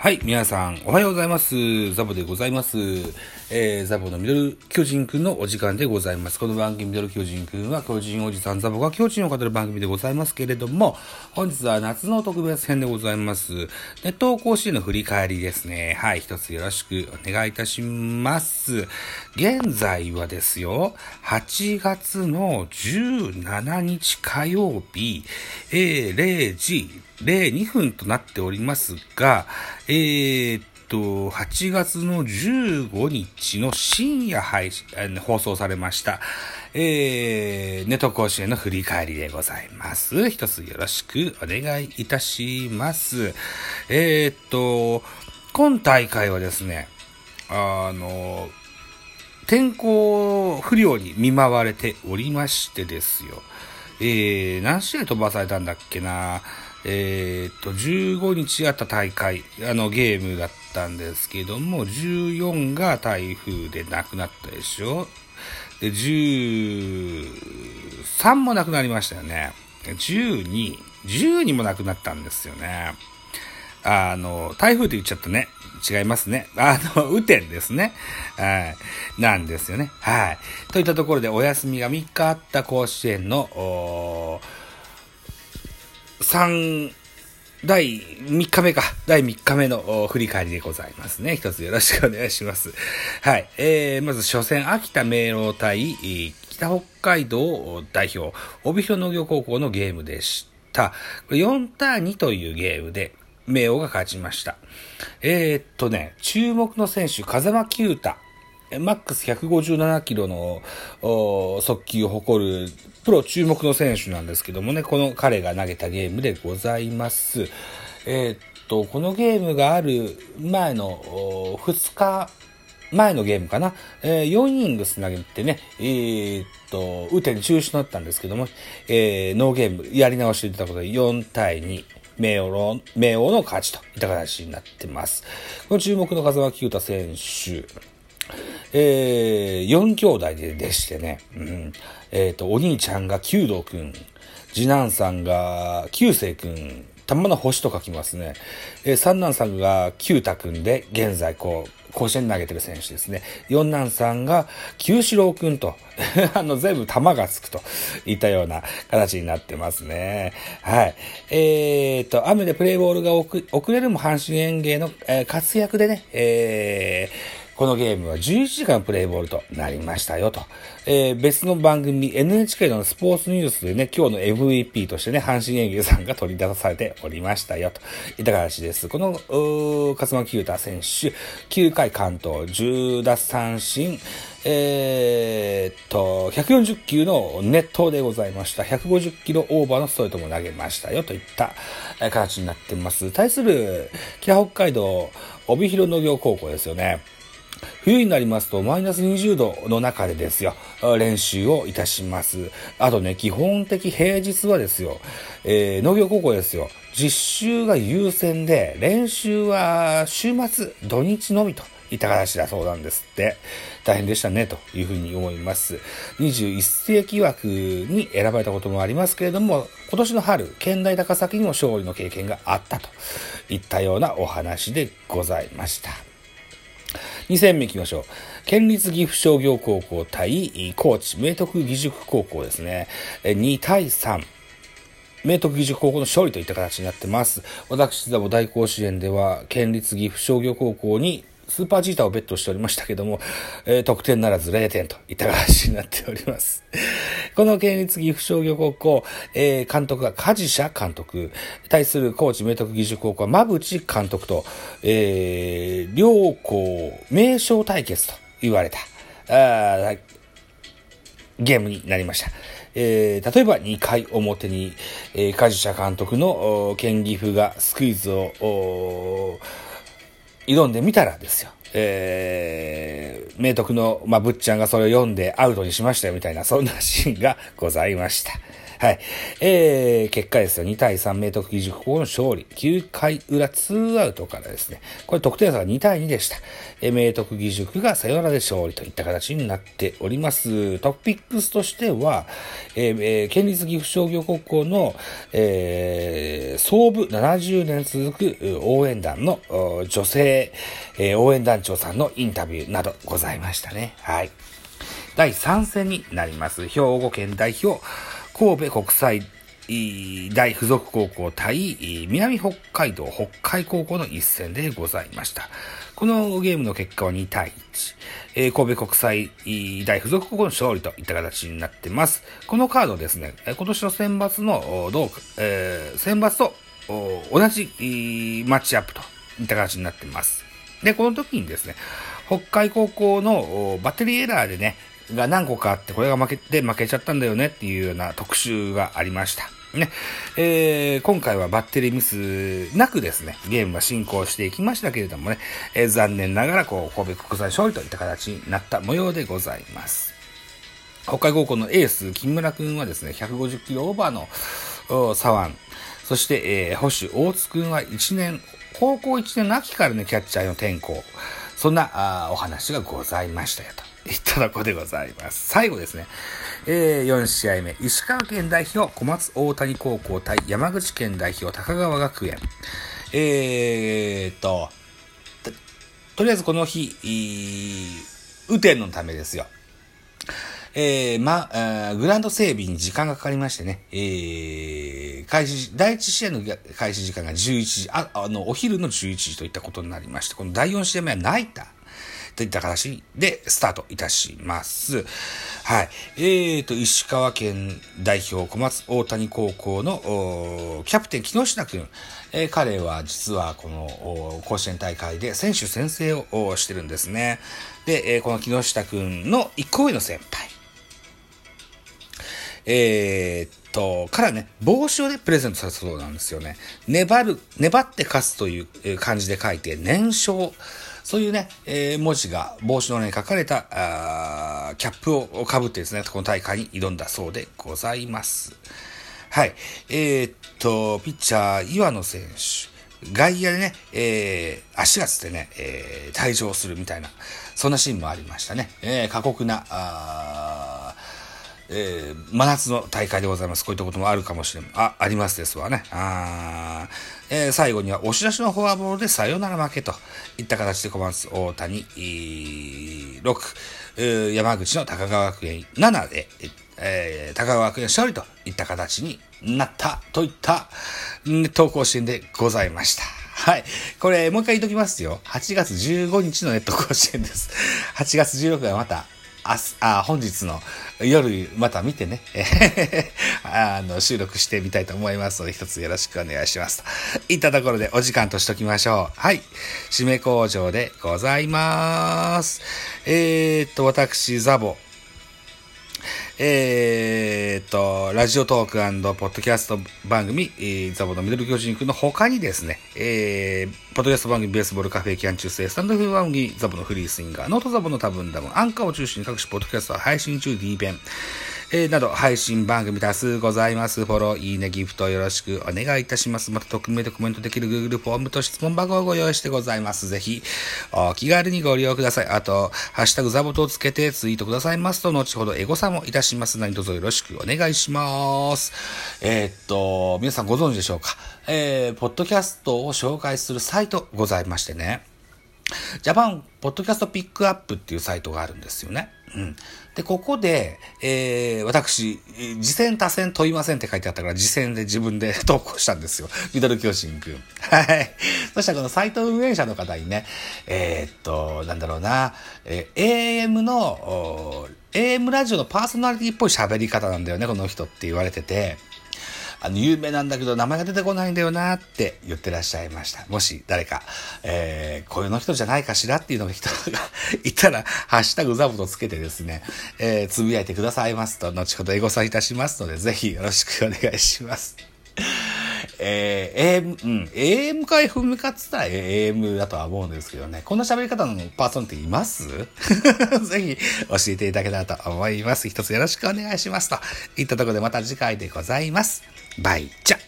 はい、皆さん、おはようございます。ザボでございます。えー、ザボのミドル巨人くんのお時間でございます。この番組ミドル巨人くんは、巨人おじさんザボが巨人を語る番組でございますけれども、本日は夏の特別編でございます。ネット甲子園の振り返りですね。はい、一つよろしくお願いいたします。現在はですよ、8月の17日火曜日、えー、0時02分となっておりますが、えー、っと、8月の15日の深夜配信、放送されました、えー、ネット甲子園の振り返りでございます。一つよろしくお願いいたします。えー、っと、今大会はですね、あの、天候不良に見舞われておりましてですよ。えー、何試合飛ばされたんだっけなえー、っと、15日あった大会、あのゲームだったんですけども、14が台風でなくなったでしょ？で、13もなくなりましたよね。12、12もなくなったんですよね。あの、台風って言っちゃったね。違いますね。あの、雨天ですね。はい。なんですよね。はい。といったところで、お休みが3日あった甲子園の、3、第3日目か。第3日目の振り返りでございますね。一つよろしくお願いします。はい。えー、まず初戦、秋田明朗対北北海道代表、帯広農業高校のゲームでした。4対2というゲームで、明王が勝ちました。えー、っとね、注目の選手、風間九太。マックス157キロの速球を誇るプロ注目の選手なんですけどもね、この彼が投げたゲームでございます。えー、っと、このゲームがある前の2日前のゲームかな、えー、4イニングス投げてね、えー、っと、打てに中止となったんですけども、えー、ノーゲームやり直していたことで4対2、名王名王の勝ちといった形になってます。この注目の風間清太選手、えー、4兄弟でしてね、うん、えっ、ー、と、お兄ちゃんが弓道くん、次男さんが九星くん、玉の星と書きますね。えー、三男さんが九太くんで、現在こう、甲子園投げてる選手ですね。四男さんが九四郎くんと、あの、全部玉がつくといったような形になってますね。はい。えー、っと、雨でプレイボールが遅れるも阪神園芸の、えー、活躍でね、えー、このゲームは11時間プレイボールとなりましたよと。えー、別の番組 NHK のスポーツニュースでね、今日の MVP としてね、阪神園芸さんが取り出されておりましたよといった形です。この、勝間清太選手、9回関東、10奪三振、えー、っと、140球の熱投でございました。150キロオーバーのストレートも投げましたよといった形になっています。対する、北北海道、帯広農業高校ですよね。冬になりますとマイナス20度の中でですよ、練習をいたします。あとね、基本的平日はですよ、えー、農業高校ですよ、実習が優先で、練習は週末、土日のみと。いった形だそうなんですって。大変でしたね、というふうに思います。21世紀枠に選ばれたこともありますけれども、今年の春、県大高崎にも勝利の経験があったといったようなお話でございました。2戦目いきましょう。県立岐阜商業高校対高知明徳義塾高校ですね。2対3。明徳義塾高校の勝利といった形になってます。私ども大甲子園では、県立岐阜商業高校にスーパージータをベットしておりましたけども、えー、得点ならず0点といった形になっております。この県立岐阜商業高校、えー、監督が梶社監督、対する高知明徳義塾高校は馬淵監督と、えー、両校名称対決と言われた、あゲームになりました。えー、例えば2回表に、えー、梶社監督の県岐阜がスクイズを、挑んでみたらですよ。えー、明徳の、まあ、ぶっちゃんがそれを読んでアウトにしましたよみたいな、そんなシーンがございました。はい。えー、結果ですよ。2対3明徳義塾高の勝利。9回裏2アウトからですね。これ得点差が2対2でした。えー、明徳義塾がサヨナラで勝利といった形になっております。トピックスとしては、えー、えー、県立岐阜商業高校の、えー、総部70年続く応援団の女性、えー、応援団長さんのインタビューなどございましたね。はい。第3戦になります。兵庫県代表、神戸国際大附属高校対南北海道北海高校の一戦でございました。このゲームの結果は2対1。え、神戸国際大附属高校の勝利といった形になってます。このカードですね、今年の選抜の、どうか、えー、選抜と同じマッチアップといった形になってます。で、この時にですね、北海高校のバッテリーエラーでね、が何個かあって、これが負けて負けちゃったんだよねっていうような特集がありました。ね、えー、今回はバッテリーミスなくですね、ゲームが進行していきましたけれどもね、えー、残念ながら、こう、神戸国際勝利といった形になった模様でございます。北海高校のエース、木村くんはですね、150キロオーバーの左腕、そして、えー、保守大津くんは1年、高校1年の秋からね、キャッチャーの転校、そんなお話がございましたよと。いったとこでございます。最後ですね。えー、4試合目。石川県代表、小松大谷高校対山口県代表、高川学園。えーと、とりあえずこの日、雨天のためですよ。えー、ま、あグランド整備に時間がかかりましてね、えー、開始、第1試合の開始時間が11時、あ、あの、お昼の11時といったことになりまして、この第4試合目はナイター。といった形でスタートいたします。はい。えーと、石川県代表小松大谷高校のキャプテン木下くん。えー、彼は実はこの甲子園大会で選手宣誓をしてるんですね。で、えー、この木下くんの一個上の先輩。えー、っと、からね、帽子をね、プレゼントされたそうなんですよね。粘る、粘って勝つという感じで書いて、年少。そういうね、えー、文字が帽子の上に書かれた、あキャップをかぶってですね、この大会に挑んだそうでございます。はい。えー、っと、ピッチャー、岩野選手。外野でね、えー、足がつってね、えー、退場するみたいな、そんなシーンもありましたね。えー、過酷な、あえー、真夏の大会でございます。こういったこともあるかもしれん。あ、ありますですわね。あえー、最後には押し出しのフォアボールでサヨナラ負けといった形で小松大谷、6、えー、山口の高川学園7で、えー、高川学園勝利といった形になったといった投稿シーンでございました。はい。これ、もう一回言っときますよ。8月15日のネット甲子園です。8月16日はまたああ本日の夜また見てね、あの収録してみたいと思いますので、一つよろしくお願いします。といったところでお時間としときましょう。はい。締め工場でございます。えー、っと、私、ザボ、えー、っと、ラジオトークポッドキャスト番組、ザボのミドル巨人くんの他にですね、えー、ポッドキャスト番組ベースボールカフェキャン中世、スタンドエフエム番組ザボのフリースインガー、ノートザボの多分ダム、アンカーを中心に各種ポッドキャストは配信中 D 弁、えー、など配信番組多数ございます。フォロー、いいね、ギフトよろしくお願いいたします。また匿名でコメントできる Google フォームと質問箱をご用意してございます。ぜひ、お気軽にご利用ください。あと、ハッシュタグザボトをつけてツイートくださいますと、後ほどエゴサもいたします何卒よろしくお願いします。えー、っと、皆さんご存知でしょうか？えー、ポッドキャストを紹介するサイトございましてね。ジャパンポッドキャストピックアップっていうサイトがあるんですよね。うん。で、ここで、えー、私、次戦多戦問いませんって書いてあったから、次戦で自分で投稿したんですよ。ミドル巨人くん。はい。そしたらこのサイト運営者の方にね、えー、っと、なんだろうな、えー、AM の、AM ラジオのパーソナリティっぽい喋り方なんだよね、この人って言われてて。あの、有名なんだけど名前が出てこないんだよなって言ってらっしゃいました。もし誰か、えー、こういうの人じゃないかしらっていうのが人がいたら、ハッシュタグザボとつけてですね、えー、つぶやいてくださいますと、後ほどエゴサいたしますので、ぜひよろしくお願いします。えー、AM、うん、AM か FM かっつったら AM だとは思うんですけどね。こんな喋り方のパーソンっています？ぜひ教えていただけたらと思います。一つよろしくお願いします。といったところでまた次回でございます。バイチャ